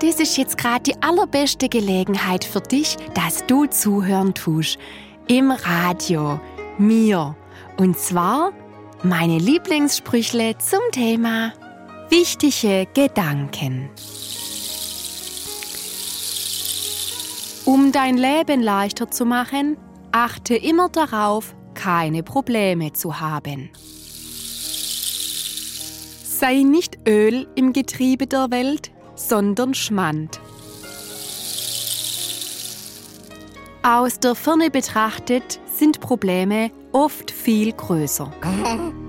das ist jetzt gerade die allerbeste Gelegenheit für dich, dass du zuhören tust. Im Radio. Mir. Und zwar meine Lieblingssprüchle zum Thema wichtige Gedanken. Um dein Leben leichter zu machen, achte immer darauf, keine Probleme zu haben. Sei nicht Öl im Getriebe der Welt, sondern Schmand. Aus der Ferne betrachtet sind Probleme oft viel größer.